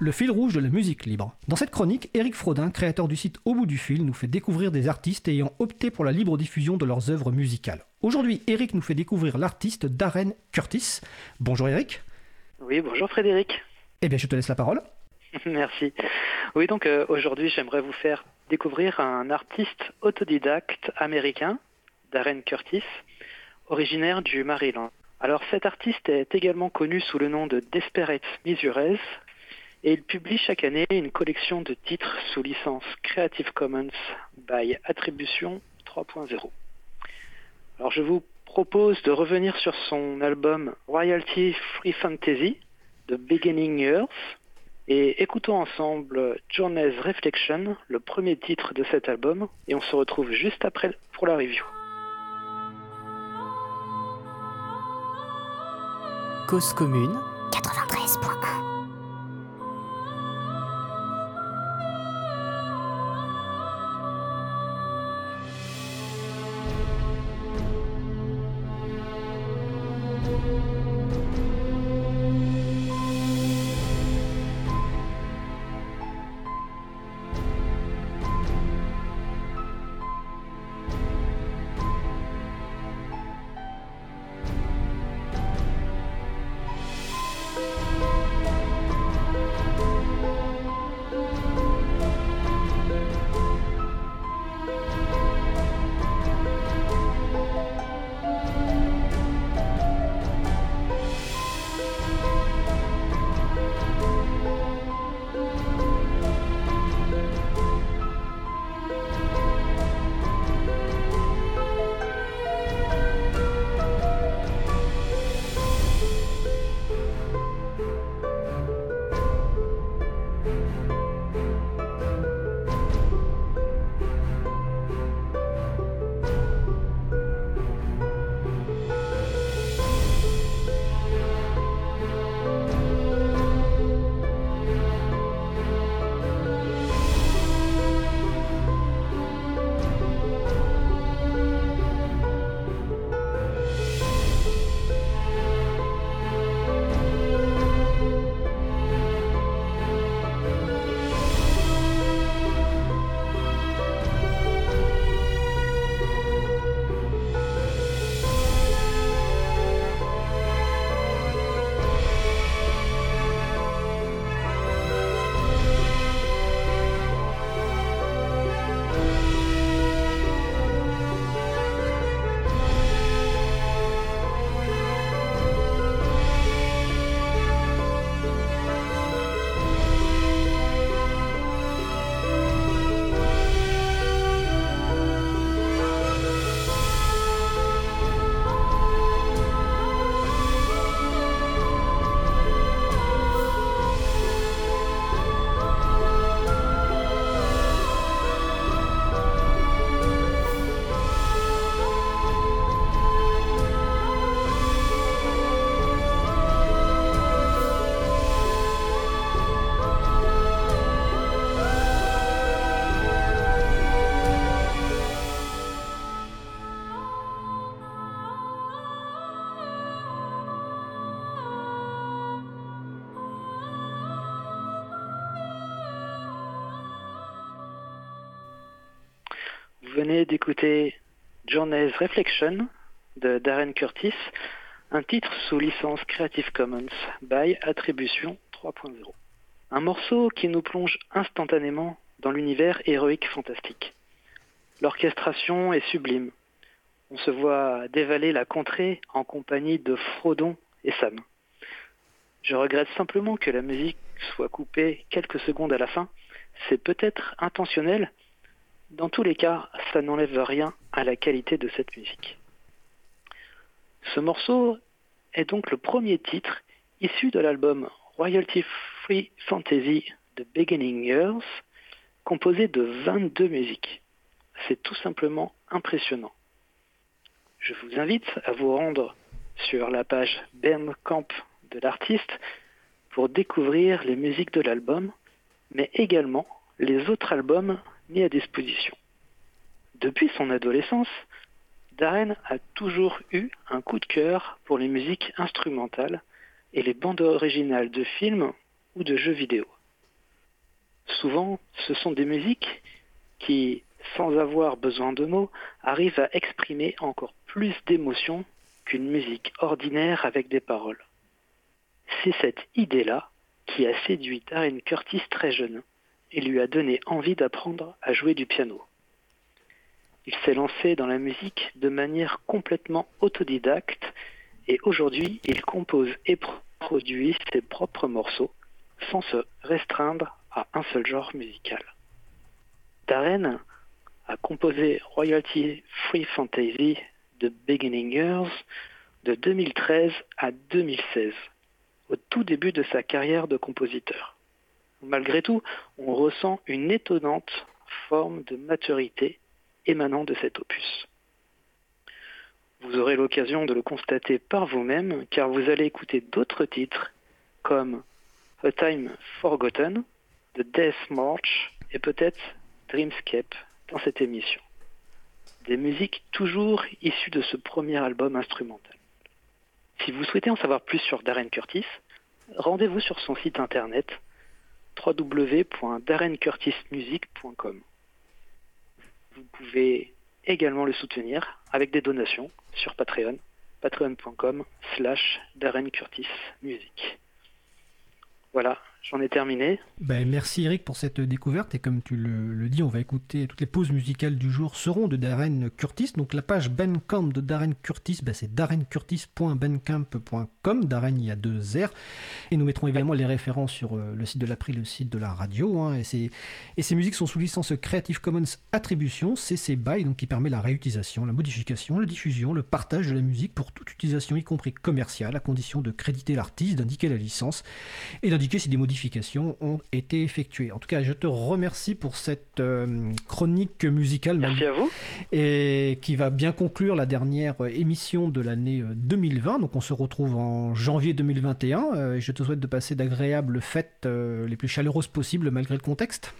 le fil rouge de la musique libre. Dans cette chronique, Eric Frodin, créateur du site Au bout du fil, nous fait découvrir des artistes ayant opté pour la libre diffusion de leurs œuvres musicales. Aujourd'hui, Eric nous fait découvrir l'artiste Darren Curtis. Bonjour Eric. Oui, bonjour Frédéric. Eh bien, je te laisse la parole. Merci. Oui, donc euh, aujourd'hui, j'aimerais vous faire découvrir un artiste autodidacte américain, Darren Curtis, originaire du Maryland. Alors cet artiste est également connu sous le nom de Desperate Measures et il publie chaque année une collection de titres sous licence Creative Commons by Attribution 3.0. Alors je vous propose de revenir sur son album Royalty Free Fantasy de Beginning Years et écoutons ensemble Journey's Reflection, le premier titre de cet album, et on se retrouve juste après pour la review. Cause commune 93.1 venez d'écouter Journey's Reflection de Darren Curtis, un titre sous licence Creative Commons by Attribution 3.0. Un morceau qui nous plonge instantanément dans l'univers héroïque fantastique. L'orchestration est sublime. On se voit dévaler la contrée en compagnie de Frodon et Sam. Je regrette simplement que la musique soit coupée quelques secondes à la fin. C'est peut-être intentionnel, dans tous les cas, ça n'enlève rien à la qualité de cette musique. Ce morceau est donc le premier titre issu de l'album Royalty Free Fantasy de Beginning Years, composé de 22 musiques. C'est tout simplement impressionnant. Je vous invite à vous rendre sur la page Bandcamp de l'artiste pour découvrir les musiques de l'album, mais également les autres albums mis à disposition. Depuis son adolescence, Darren a toujours eu un coup de cœur pour les musiques instrumentales et les bandes originales de films ou de jeux vidéo. souvent, ce sont des musiques qui, sans avoir besoin de mots, arrivent à exprimer encore plus d'émotions qu'une musique ordinaire avec des paroles. C'est cette idée-là qui a séduit Darren Curtis très jeune et lui a donné envie d'apprendre à jouer du piano. Il s'est lancé dans la musique de manière complètement autodidacte et aujourd'hui il compose et produit ses propres morceaux sans se restreindre à un seul genre musical. Darren a composé Royalty Free Fantasy de Beginning Years de 2013 à 2016, au tout début de sa carrière de compositeur. Malgré tout, on ressent une étonnante forme de maturité émanant de cet opus. Vous aurez l'occasion de le constater par vous-même car vous allez écouter d'autres titres comme A Time Forgotten, The Death March et peut-être Dreamscape dans cette émission. Des musiques toujours issues de ce premier album instrumental. Si vous souhaitez en savoir plus sur Darren Curtis, rendez-vous sur son site internet www.darrencurtismusic.com. Vous pouvez également le soutenir avec des donations sur Patreon, patreon.com slash Darren Curtis. Voilà, J'en ai terminé. Ben, merci Eric pour cette découverte et comme tu le, dis, on va écouter toutes les pauses musicales du jour seront de Darren Curtis. Donc la page Bandcamp de Darren Curtis, ben, c'est darrencurtis.bandcamp.com. Darren, il y a deux R. Et nous mettrons également les références sur euh, le site de l'April, le site de la radio. Hein. et, ces, et ces musiques sont sous licence Creative Commons Attribution, CC BY, donc qui permet la réutilisation, la modification, la diffusion, le partage de la musique pour toute utilisation, y compris commerciale, à condition de créditer l'artiste, d'indiquer la licence et d'indiquer si des modifications modifications ont été effectuées. En tout cas, je te remercie pour cette euh, chronique musicale. Merci à vous. Et qui va bien conclure la dernière euh, émission de l'année 2020. Euh, Donc on se retrouve en janvier 2021. et je te souhaite de passer d'agréables fêtes les plus chaleureuses possibles malgré le contexte.